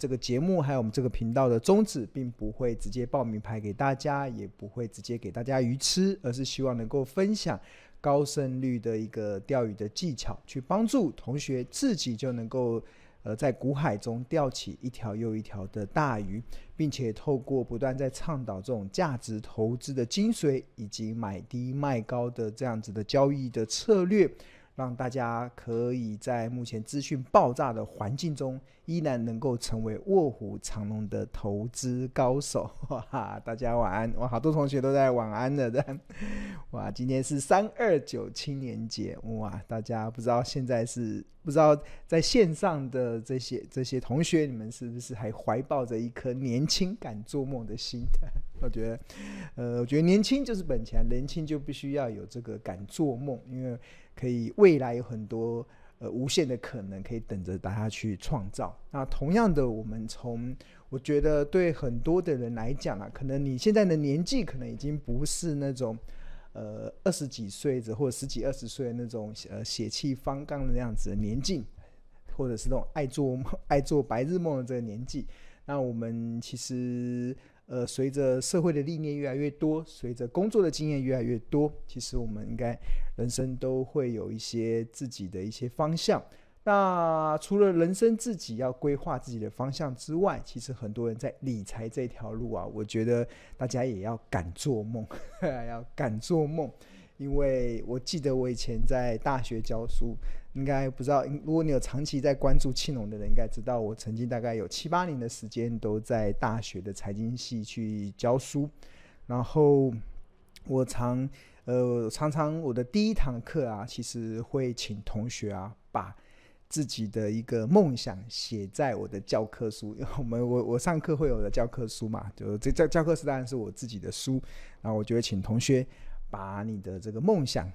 这个节目还有我们这个频道的宗旨，并不会直接报名牌给大家，也不会直接给大家鱼吃，而是希望能够分享高胜率的一个钓鱼的技巧，去帮助同学自己就能够。呃，在股海中钓起一条又一条的大鱼，并且透过不断在倡导这种价值投资的精髓，以及买低卖高的这样子的交易的策略。让大家可以在目前资讯爆炸的环境中，依然能够成为卧虎藏龙的投资高手。哇，大家晚安！哇，好多同学都在晚安了的。哇，今天是三二九青年节。哇，大家不知道现在是不知道在线上的这些这些同学，你们是不是还怀抱着一颗年轻敢做梦的心态？我觉得，呃，我觉得年轻就是本钱，年轻就必须要有这个敢做梦，因为。可以，未来有很多呃无限的可能可以等着大家去创造。那同样的，我们从我觉得对很多的人来讲啊，可能你现在的年纪可能已经不是那种呃二十几岁或者十几二十岁的那种呃血气方刚的那样子的年纪，或者是那种爱做梦 爱做白日梦的这个年纪。那我们其实。呃，随着社会的历练越来越多，随着工作的经验越来越多，其实我们应该人生都会有一些自己的一些方向。那除了人生自己要规划自己的方向之外，其实很多人在理财这条路啊，我觉得大家也要敢做梦，要敢做梦。因为我记得我以前在大学教书，应该不知道，如果你有长期在关注庆隆的人，应该知道我曾经大概有七八年的时间都在大学的财经系去教书。然后我常呃常常我的第一堂课啊，其实会请同学啊把自己的一个梦想写在我的教科书。我们我我上课会有的教科书嘛，就这教教科书当然是我自己的书，然后我就会请同学。把你的这个梦想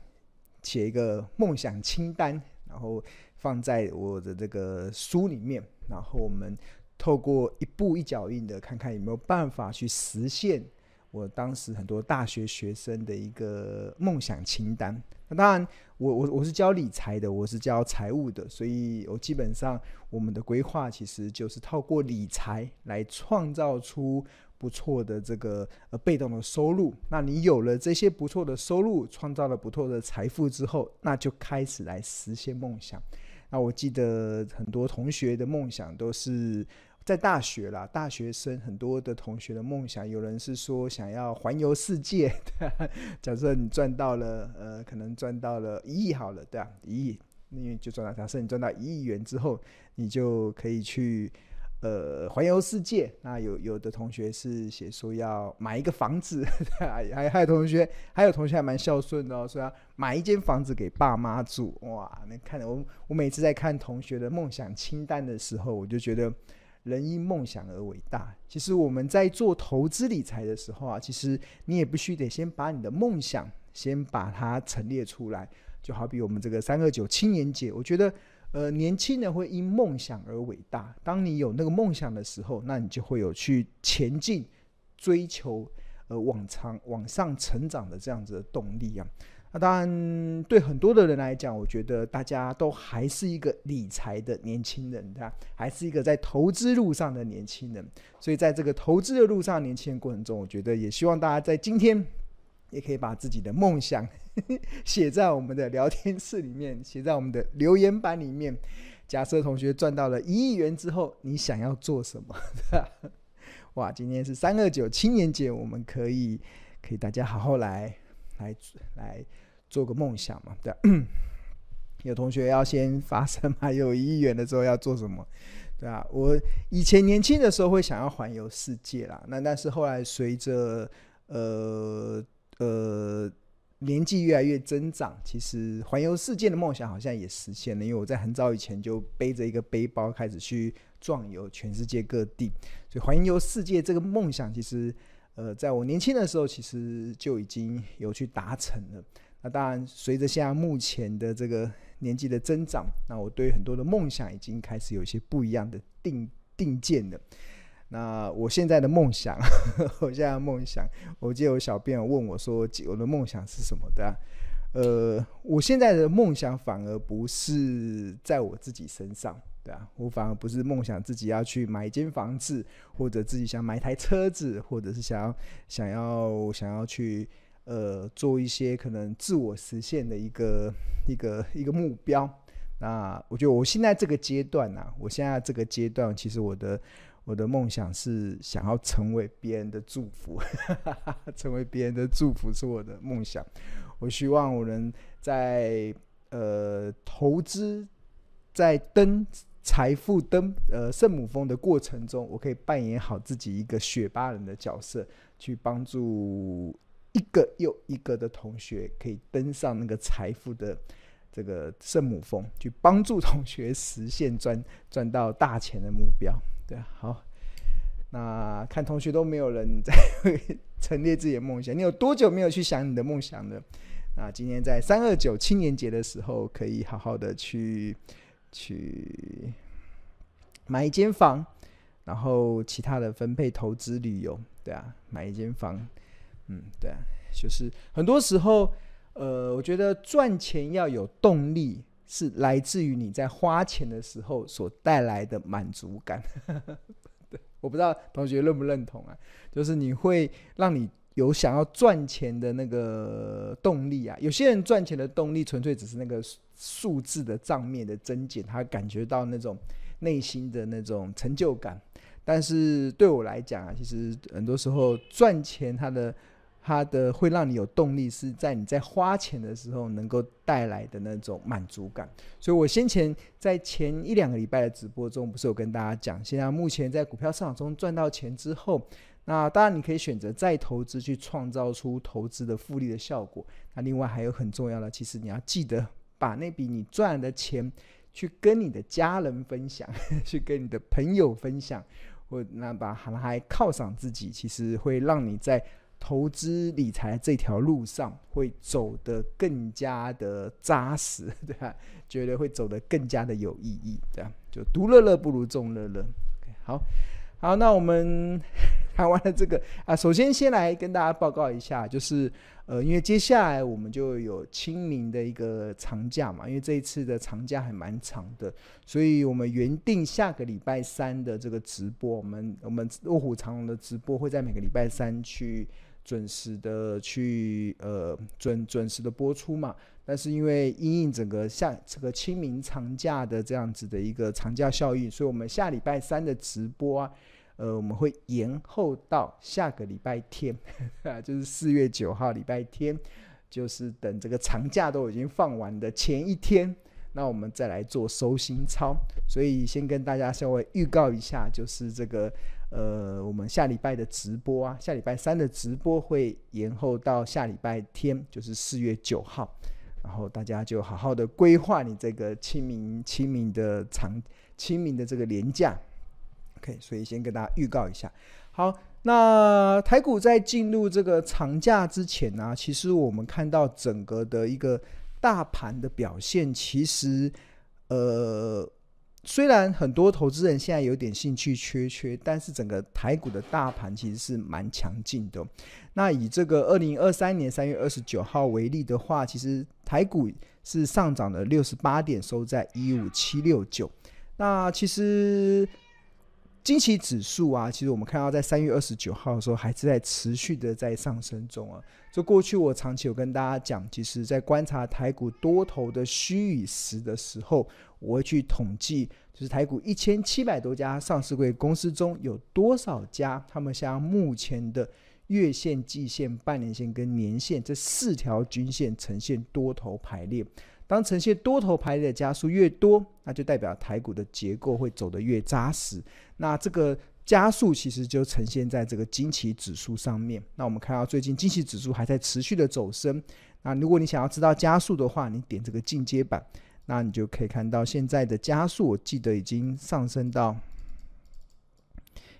写一个梦想清单，然后放在我的这个书里面，然后我们透过一步一脚印的，看看有没有办法去实现我当时很多大学学生的一个梦想清单。那当然我，我我我是教理财的，我是教财务的，所以我基本上我们的规划其实就是透过理财来创造出。不错的这个呃被动的收入，那你有了这些不错的收入，创造了不错的财富之后，那就开始来实现梦想。那我记得很多同学的梦想都是在大学啦，大学生很多的同学的梦想，有人是说想要环游世界，假设你赚到了呃，可能赚到了一亿好了，对啊，一亿，因为就赚到，假设你赚到一亿元之后，你就可以去。呃，环游世界，那有有的同学是写说要买一个房子，还还有同学，还有同学还蛮孝顺的哦，说要买一间房子给爸妈住。哇，那看我我每次在看同学的梦想清单的时候，我就觉得人因梦想而伟大。其实我们在做投资理财的时候啊，其实你也必须得先把你的梦想先把它陈列出来。就好比我们这个三二九青年节，我觉得。呃，年轻人会因梦想而伟大。当你有那个梦想的时候，那你就会有去前进、追求、呃往长往上成长的这样子的动力啊。那当然，对很多的人来讲，我觉得大家都还是一个理财的年轻人，对吧？还是一个在投资路上的年轻人。所以，在这个投资的路上，年轻人过程中，我觉得也希望大家在今天也可以把自己的梦想。写在我们的聊天室里面，写在我们的留言板里面。假设同学赚到了一亿元之后，你想要做什么？哇，今天是三二九青年节，我们可以可以大家好好来来来做个梦想嘛？对，有同学要先发声嘛？有一亿元的时候要做什么？对啊，我以前年轻的时候会想要环游世界啦，那但是后来随着呃呃。年纪越来越增长，其实环游世界的梦想好像也实现了。因为我在很早以前就背着一个背包开始去壮游全世界各地，所以环游世界这个梦想，其实呃，在我年轻的时候其实就已经有去达成了。那当然，随着现在目前的这个年纪的增长，那我对很多的梦想已经开始有一些不一样的定定见了。那我现在的梦想，我现在的梦想，我记得有小编问我说：“我的梦想是什么的啊？”呃，我现在的梦想反而不是在我自己身上，对啊，我反而不是梦想自己要去买一间房子，或者自己想买一台车子，或者是想要想要想要去呃做一些可能自我实现的一个一个一个目标。那我觉得我现在这个阶段呢、啊，我现在这个阶段，其实我的我的梦想是想要成为别人的祝福，成为别人的祝福是我的梦想。我希望我能在呃投资，在登。财富登呃圣母峰的过程中，我可以扮演好自己一个雪巴人的角色，去帮助一个又一个的同学可以登上那个财富的这个圣母峰，去帮助同学实现赚赚到大钱的目标。对啊，好，那看同学都没有人在 陈列自己的梦想，你有多久没有去想你的梦想呢？那今天在三二九青年节的时候，可以好好的去。去买一间房，然后其他的分配投资旅游，对啊，买一间房，嗯，对啊，就是很多时候，呃，我觉得赚钱要有动力，是来自于你在花钱的时候所带来的满足感。对，我不知道同学认不认同啊？就是你会让你有想要赚钱的那个动力啊。有些人赚钱的动力纯粹只是那个。数字的账面的增减，他感觉到那种内心的那种成就感。但是对我来讲啊，其实很多时候赚钱，它的它的会让你有动力，是在你在花钱的时候能够带来的那种满足感。所以我先前在前一两个礼拜的直播中，不是有跟大家讲，现在目前在股票市场中赚到钱之后，那当然你可以选择再投资，去创造出投资的复利的效果。那另外还有很重要的，其实你要记得。把那笔你赚的钱，去跟你的家人分享，去跟你的朋友分享，或那把还还犒赏自己，其实会让你在投资理财这条路上会走得更加的扎实，对吧？觉得会走得更加的有意义，对吧？就独乐乐不如众乐乐。好。好，那我们 谈完了这个啊，首先先来跟大家报告一下，就是呃，因为接下来我们就有清明的一个长假嘛，因为这一次的长假还蛮长的，所以我们原定下个礼拜三的这个直播，我们我们卧虎藏龙的直播会在每个礼拜三去准时的去呃准准时的播出嘛。但是因为因应整个下这个清明长假的这样子的一个长假效应，所以我们下礼拜三的直播啊。呃，我们会延后到下个礼拜天，啊，就是四月九号礼拜天，就是等这个长假都已经放完的前一天，那我们再来做收心操。所以先跟大家稍微预告一下，就是这个呃，我们下礼拜的直播啊，下礼拜三的直播会延后到下礼拜天，就是四月九号，然后大家就好好的规划你这个清明清明的长清明的这个连假。OK，所以先跟大家预告一下。好，那台股在进入这个长假之前呢、其实我们看到整个的一个大盘的表现，其实呃，虽然很多投资人现在有点兴趣缺缺，但是整个台股的大盘其实是蛮强劲的。那以这个二零二三年三月二十九号为例的话，其实台股是上涨了六十八点，收在一五七六九。那其实。惊奇指数啊，其实我们看到在三月二十九号的时候，还是在持续的在上升中啊。就过去我长期有跟大家讲，其实在观察台股多头的虚与实的时候，我会去统计，就是台股一千七百多家上市柜公司中有多少家，他们像目前的月线、季线、半年线跟年线这四条均线呈现多头排列。当呈现多头排列的加数越多，那就代表台股的结构会走得越扎实。那这个加速其实就呈现在这个惊奇指数上面。那我们看到最近惊奇指数还在持续的走升。那如果你想要知道加速的话，你点这个进阶版，那你就可以看到现在的加速，我记得已经上升到。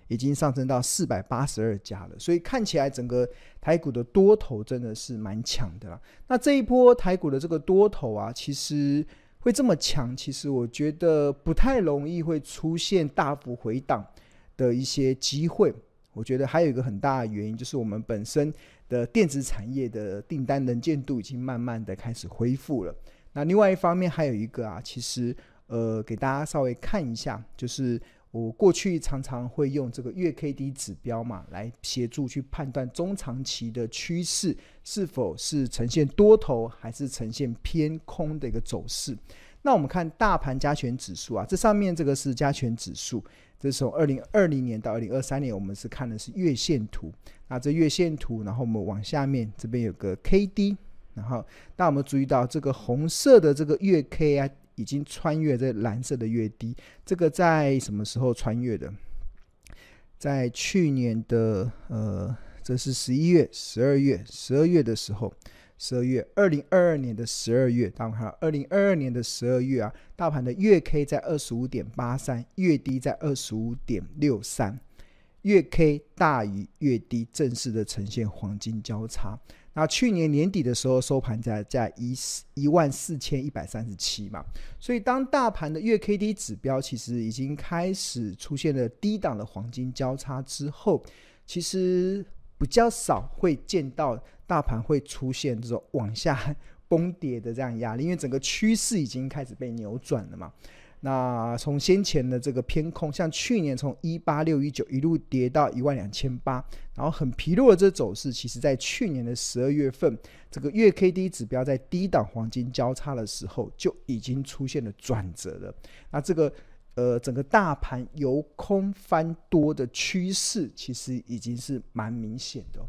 已经上升到四百八十二家了，所以看起来整个台股的多头真的是蛮强的啦。那这一波台股的这个多头啊，其实会这么强，其实我觉得不太容易会出现大幅回档的一些机会。我觉得还有一个很大的原因，就是我们本身的电子产业的订单能见度已经慢慢的开始恢复了。那另外一方面还有一个啊，其实。呃，给大家稍微看一下，就是我过去常常会用这个月 K D 指标嘛，来协助去判断中长期的趋势是否是呈现多头还是呈现偏空的一个走势。那我们看大盘加权指数啊，这上面这个是加权指数，这是从二零二零年到二零二三年，我们是看的是月线图。那这月线图，然后我们往下面这边有个 K D，然后大家有没有注意到这个红色的这个月 K 啊？已经穿越这蓝色的月低，这个在什么时候穿越的？在去年的呃，这是十一月、十二月、十二月的时候，十二月，二零二二年的十二月，大家看，二零二二年的十二月啊，大盘的月 K 在二十五点八三，月低在二十五点六三，月 K 大于月低，正式的呈现黄金交叉。那去年年底的时候收盘在在一四一万四千一百三十七嘛，所以当大盘的月 K D 指标其实已经开始出现了低档的黄金交叉之后，其实比较少会见到大盘会出现这种往下崩跌的这样压力，因为整个趋势已经开始被扭转了嘛。那从先前的这个偏空，像去年从一八六一九一路跌到一万两千八，然后很疲弱的这走势，其实在去年的十二月份，这个月 K D 指标在低档黄金交叉的时候，就已经出现了转折了。那这个呃，整个大盘由空翻多的趋势，其实已经是蛮明显的。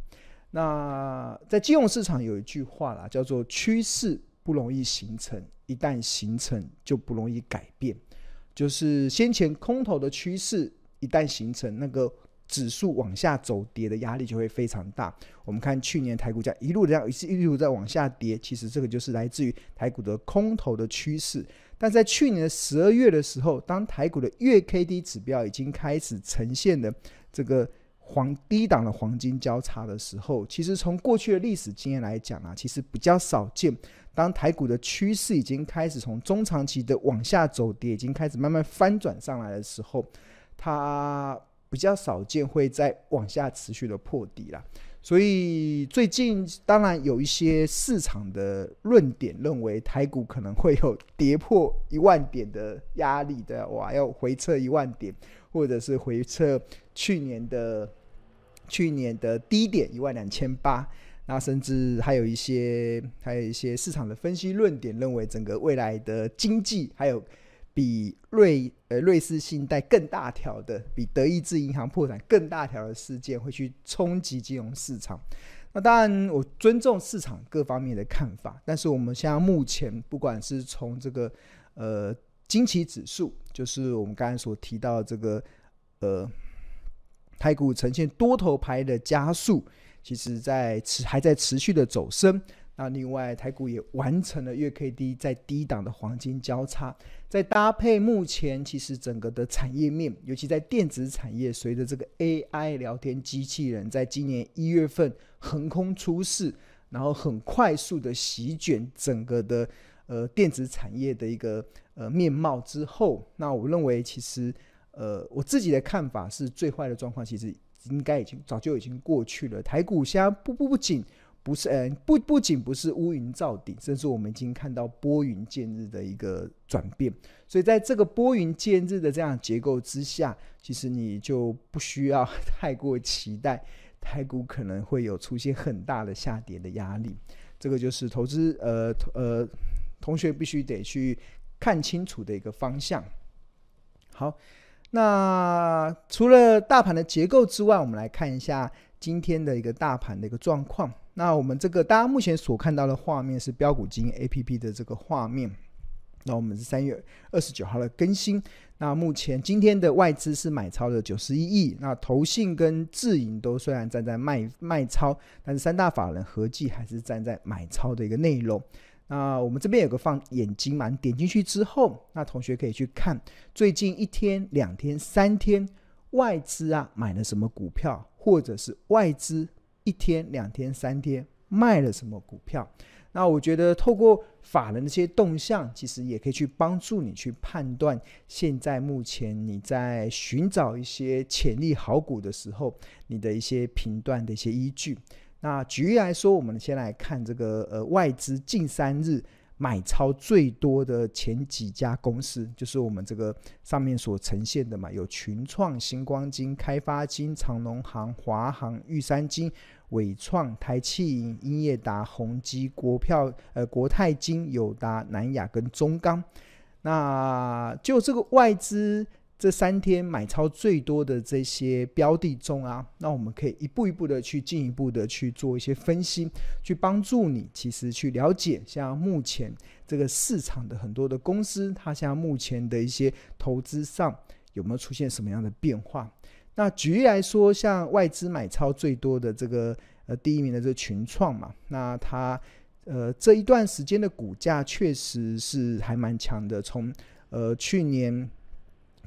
那在金融市场有一句话啦，叫做趋势不容易形成，一旦形成就不容易改变。就是先前空头的趋势一旦形成，那个指数往下走跌的压力就会非常大。我们看去年台股价一路这样一路在往下跌，其实这个就是来自于台股的空头的趋势。但在去年的十二月的时候，当台股的月 K D 指标已经开始呈现的这个。黄低档的黄金交叉的时候，其实从过去的历史经验来讲啊，其实比较少见。当台股的趋势已经开始从中长期的往下走跌，已经开始慢慢翻转上来的时候，它比较少见会再往下持续的破底了。所以最近当然有一些市场的论点认为台股可能会有跌破一万点的压力的，哇，要回撤一万点，或者是回测去年的。去年的低点一万两千八，那甚至还有一些还有一些市场的分析论点认为，整个未来的经济还有比瑞呃瑞士信贷更大条的，比德意志银行破产更大条的事件会去冲击金融市场。那当然，我尊重市场各方面的看法，但是我们现在目前不管是从这个呃惊奇指数，就是我们刚才所提到的这个呃。台股呈现多头排的加速，其实在持还在持续的走升。那另外，台股也完成了月 K D 在低档的黄金交叉，再搭配目前其实整个的产业面，尤其在电子产业，随着这个 A I 聊天机器人在今年一月份横空出世，然后很快速的席卷整个的呃电子产业的一个呃面貌之后，那我认为其实。呃，我自己的看法是，最坏的状况其实应该已经早就已经过去了。台股现在不不不仅不是，呃，不不仅不是乌云罩顶，甚至我们已经看到拨云见日的一个转变。所以在这个拨云见日的这样结构之下，其实你就不需要太过期待台股可能会有出现很大的下跌的压力。这个就是投资呃呃同学必须得去看清楚的一个方向。好。那除了大盘的结构之外，我们来看一下今天的一个大盘的一个状况。那我们这个大家目前所看到的画面是标股金 APP 的这个画面。那我们是三月二十九号的更新。那目前今天的外资是买超的九十一亿，那投信跟自营都虽然站在卖卖超，但是三大法人合计还是站在买超的一个内容。那我们这边有个放眼睛嘛，点进去之后，那同学可以去看最近一天、两天、三天外资啊买了什么股票，或者是外资一天、两天、三天卖了什么股票。那我觉得透过法人的这些动向，其实也可以去帮助你去判断现在目前你在寻找一些潜力好股的时候，你的一些评断的一些依据。那举例来说，我们先来看这个呃外资近三日买超最多的前几家公司，就是我们这个上面所呈现的嘛，有群创、新光金、开发金、长农行、华航、玉山金、伟创、台企银、英业达、宏基、国票、呃国泰金、友达、南亚跟中钢。那就这个外资。这三天买超最多的这些标的中啊，那我们可以一步一步的去进一步的去做一些分析，去帮助你其实去了解像目前这个市场的很多的公司，它像目前的一些投资上有没有出现什么样的变化？那举例来说，像外资买超最多的这个呃第一名的这个群创嘛，那它呃这一段时间的股价确实是还蛮强的，从呃去年。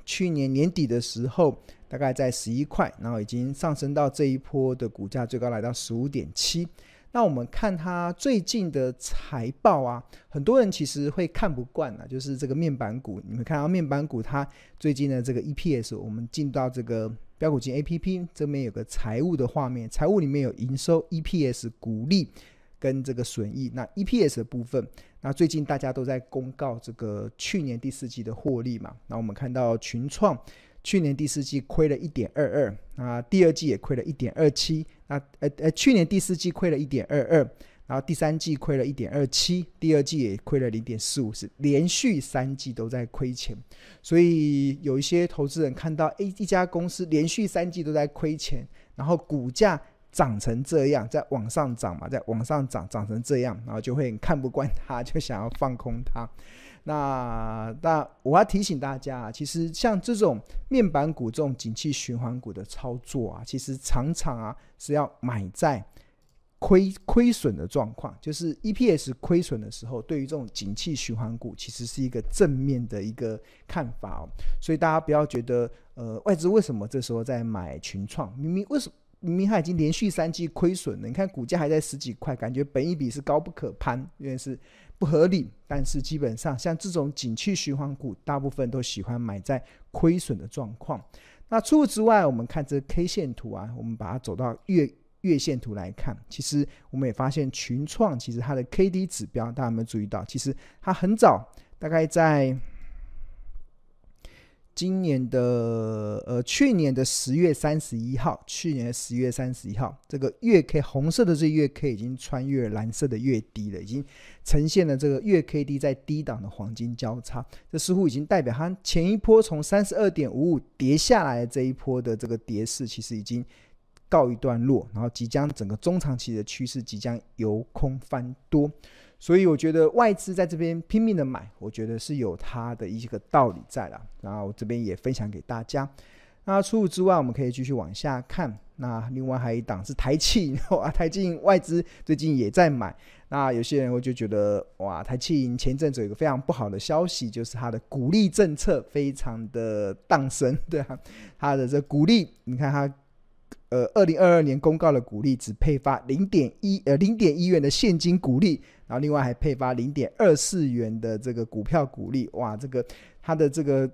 去年年底的时候，大概在十一块，然后已经上升到这一波的股价最高来到十五点七。那我们看它最近的财报啊，很多人其实会看不惯啊，就是这个面板股。你们看到面板股它最近的这个 EPS，我们进到这个标股金 APP 这边有个财务的画面，财务里面有营收、EPS、股利跟这个损益。那 EPS 的部分。那最近大家都在公告这个去年第四季的获利嘛？那我们看到群创去年第四季亏了一点二二，那第二季也亏了一点二七。那呃呃，去年第四季亏了一点二二，然后第三季亏了一点二七，第二季也亏了零点四五，是连续三季都在亏钱。所以有一些投资人看到，诶，一家公司连续三季都在亏钱，然后股价。涨成这样，在往上涨嘛，在往上涨，涨成这样，然后就会看不惯它，就想要放空它。那那我要提醒大家啊，其实像这种面板股、这种景气循环股的操作啊，其实常常啊是要买在亏亏损的状况，就是 EPS 亏损的时候，对于这种景气循环股，其实是一个正面的一个看法哦。所以大家不要觉得，呃，外资为什么这时候在买群创？明明为什么？明明它已经连续三季亏损了，你看股价还在十几块，感觉本益比是高不可攀，因为是不合理。但是基本上像这种景气循环股，大部分都喜欢买在亏损的状况。那除此之外，我们看这 K 线图啊，我们把它走到月月线图来看，其实我们也发现群创其实它的 K D 指标，大家有没有注意到？其实它很早，大概在。今年的呃，去年的十月三十一号，去年的十月三十一号，这个月 K 红色的这月 K 已经穿越蓝色的月低了，已经呈现了这个月 K D 在低档的黄金交叉，这似乎已经代表它前一波从三十二点五五跌下来的这一波的这个跌势，其实已经告一段落，然后即将整个中长期的趋势即将由空翻多。所以我觉得外资在这边拼命的买，我觉得是有它的一个道理在了。然后这边也分享给大家。那除此之外，我们可以继续往下看。那另外还有一档是台企银，哇，台企银外资最近也在买。那有些人我就觉得，哇，台企银前阵子有个非常不好的消息，就是它的股利政策非常的荡生，对啊，它的这股利，你看它。呃，二零二二年公告的股利只配发零点一呃零点一元的现金股利，然后另外还配发零点二四元的这个股票股利。哇，这个它的这个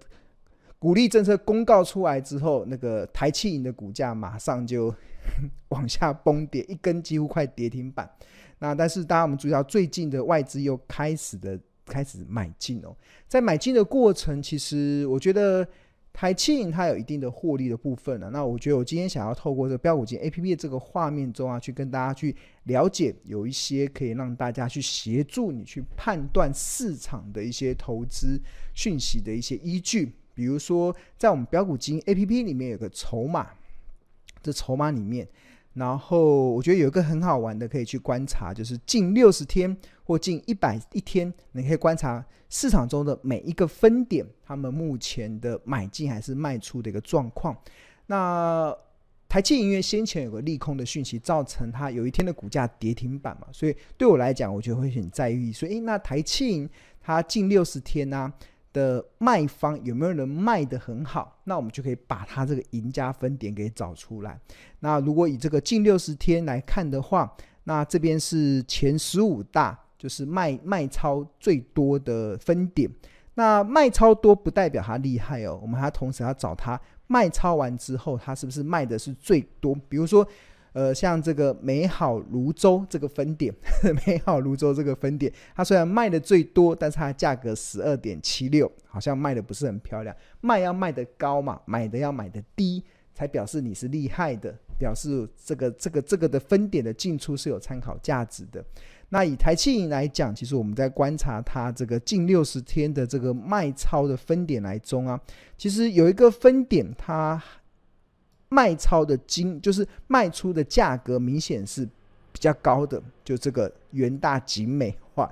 股利政策公告出来之后，那个台企银的股价马上就 往下崩跌，一根几乎快跌停板。那但是大家我们注意到，最近的外资又开始的开始买进哦，在买进的过程，其实我觉得。台企银它有一定的获利的部分了，那我觉得我今天想要透过这个标股金 A P P 的这个画面中啊，去跟大家去了解，有一些可以让大家去协助你去判断市场的一些投资讯息的一些依据，比如说在我们标股金 A P P 里面有个筹码，这筹码里面。然后我觉得有一个很好玩的可以去观察，就是近六十天或近一百一天，你可以观察市场中的每一个分点，他们目前的买进还是卖出的一个状况。那台企银先前有个利空的讯息，造成它有一天的股价跌停板嘛，所以对我来讲，我觉得会很在意。所以，那台企银它近六十天呢、的卖方有没有人卖得很好？那我们就可以把它这个赢家分点给找出来。那如果以这个近六十天来看的话，那这边是前十五大，就是卖卖超最多的分点。那卖超多不代表它厉害哦，我们还同时要找它卖超完之后，它是不是卖的是最多？比如说，呃，像这个美好泸州这个分点，美好泸州这个分点，它虽然卖的最多，但是它价格十二点七六，好像卖的不是很漂亮。卖要卖的高嘛，买的要买的低，才表示你是厉害的，表示这个这个这个的分点的进出是有参考价值的。那以台企银来讲，其实我们在观察它这个近六十天的这个卖超的分点来中啊，其实有一个分点它。卖超的金就是卖出的价格明显是比较高的，就这个元大景美哇，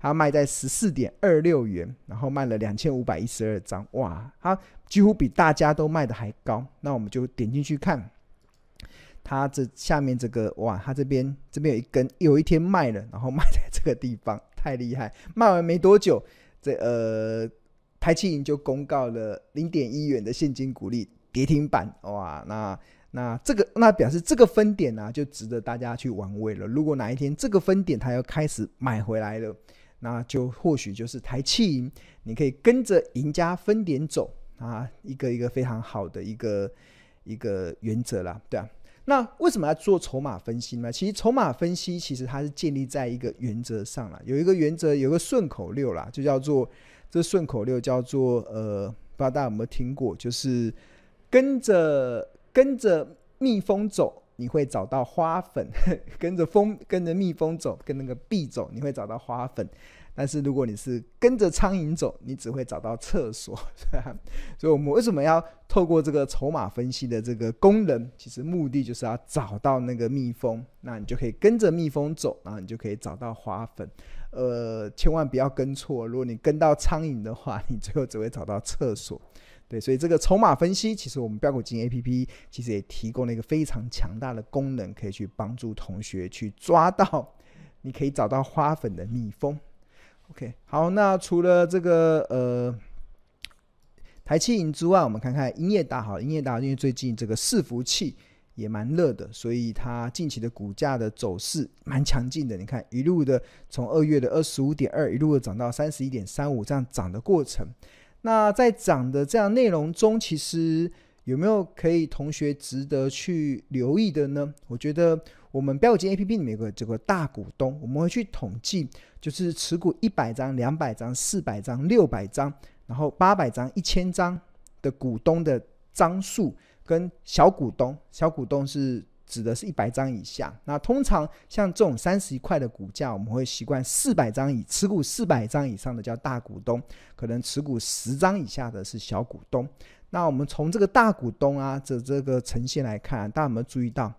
它卖在十四点二六元，然后卖了两千五百一十二张，哇，它几乎比大家都卖的还高。那我们就点进去看，它这下面这个哇，它这边这边有一根，有一天卖了，然后卖在这个地方，太厉害！卖完没多久，这呃台企银就公告了零点一元的现金股利。跌停板哇，那那这个那表示这个分点呢、啊，就值得大家去玩味了。如果哪一天这个分点它要开始买回来了，那就或许就是台企银，你可以跟着赢家分点走啊，一个一个非常好的一个一个原则啦，对啊。那为什么要做筹码分析呢？其实筹码分析其实它是建立在一个原则上啦，有一个原则，有个顺口溜啦，就叫做这顺口溜叫做呃，不知道大家有没有听过，就是。跟着跟着蜜蜂走，你会找到花粉；跟着蜂跟着蜜蜂走，跟那个蜜走，你会找到花粉。但是如果你是跟着苍蝇走，你只会找到厕所。所以，我们为什么要透过这个筹码分析的这个功能？其实目的就是要找到那个蜜蜂，那你就可以跟着蜜蜂走，然后你就可以找到花粉。呃，千万不要跟错，如果你跟到苍蝇的话，你最后只会找到厕所。对，所以这个筹码分析，其实我们标股金 A P P 其实也提供了一个非常强大的功能，可以去帮助同学去抓到，你可以找到花粉的蜜蜂。OK，好，那除了这个呃台企银之外，我们看看英业达。好，英业达因为最近这个伺服器也蛮热的，所以它近期的股价的走势蛮强劲的。你看一路的从二月的二十五点二一路的涨到三十一点三五，这样涨的过程。那在涨的这样内容中，其实有没有可以同学值得去留意的呢？我觉得我们标股金 A P P 里面有个这个大股东，我们会去统计，就是持股一百张、两百张、四百张、六百张，然后八百张、一千张的股东的张数，跟小股东，小股东是。指的是一百张以下，那通常像这种三十一块的股价，我们会习惯四百张以持股四百张以上的叫大股东，可能持股十张以下的是小股东。那我们从这个大股东啊这这个呈现来看，大家有没有注意到，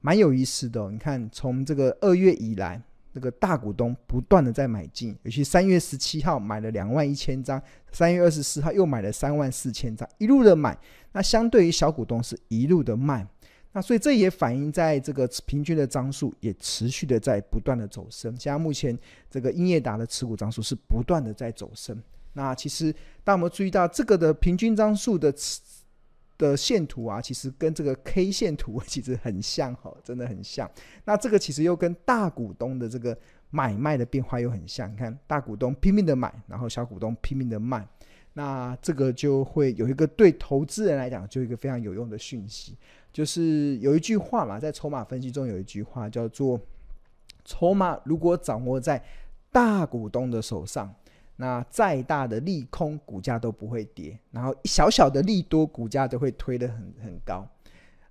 蛮有意思的哦？你看从这个二月以来，这个大股东不断的在买进，尤其三月十七号买了两万一千张，三月二十四号又买了三万四千张，一路的买。那相对于小股东是一路的卖。那所以这也反映在这个平均的张数也持续的在不断的走升。现在目前这个英业达的持股张数是不断的在走升。那其实当我们注意到这个的平均张数的持的线图啊，其实跟这个 K 线图 其实很像哈，真的很像。那这个其实又跟大股东的这个买卖的变化又很像。你看大股东拼命的买，然后小股东拼命的卖。那这个就会有一个对投资人来讲，就一个非常有用的讯息。就是有一句话嘛，在筹码分析中有一句话叫做：筹码如果掌握在大股东的手上，那再大的利空，股价都不会跌；然后小小的利多，股价都会推得很很高。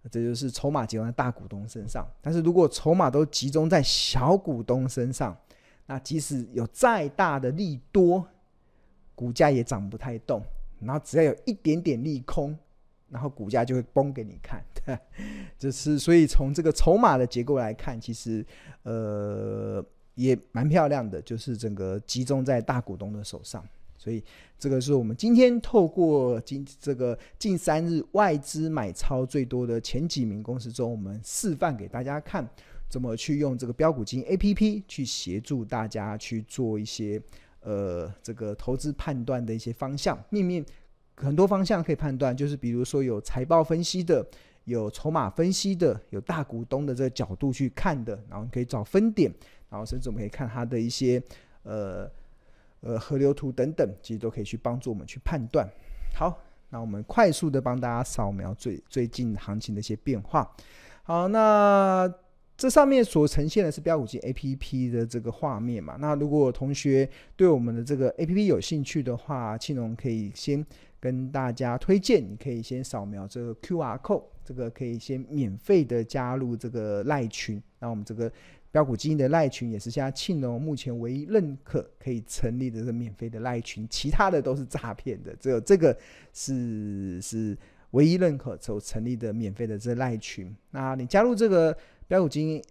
这就是筹码集中在大股东身上。但是如果筹码都集中在小股东身上，那即使有再大的利多，股价也涨不太动。然后只要有一点点利空。然后股价就会崩给你看，对，就是所以从这个筹码的结构来看，其实呃也蛮漂亮的，就是整个集中在大股东的手上。所以这个是我们今天透过今这个近三日外资买超最多的前几名公司中，我们示范给大家看，怎么去用这个标股金 APP 去协助大家去做一些呃这个投资判断的一些方向，面面。很多方向可以判断，就是比如说有财报分析的，有筹码分析的，有大股东的这个角度去看的，然后你可以找分点，然后甚至我们可以看它的一些呃呃河流图等等，其实都可以去帮助我们去判断。好，那我们快速的帮大家扫描最最近行情的一些变化。好，那这上面所呈现的是标股金 A P P 的这个画面嘛？那如果同学对我们的这个 A P P 有兴趣的话，庆龙可以先跟大家推荐，你可以先扫描这个 Q R code，这个可以先免费的加入这个赖群。那我们这个标股基金的赖群也是现在庆隆目前唯一认可可以成立的这免费的赖群，其他的都是诈骗的，只有这个是是。唯一认可所成立的免费的这赖群，那你加入这个标股金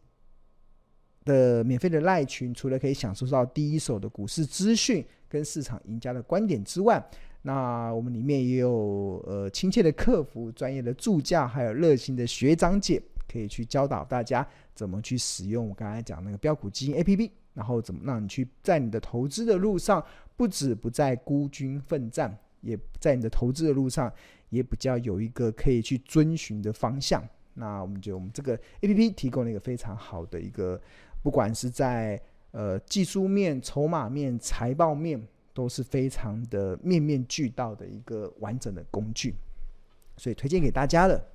的免费的赖群，除了可以享受到第一手的股市资讯跟市场赢家的观点之外，那我们里面也有呃亲切的客服、专业的助教，还有热心的学长姐，可以去教导大家怎么去使用我刚才讲那个标股基金 APP，然后怎么让你去在你的投资的路上，不止不再孤军奋战，也在你的投资的路上。也比较有一个可以去遵循的方向，那我们就我们这个 APP 提供了一个非常好的一个，不管是在呃技术面、筹码面、财报面，都是非常的面面俱到的一个完整的工具，所以推荐给大家了。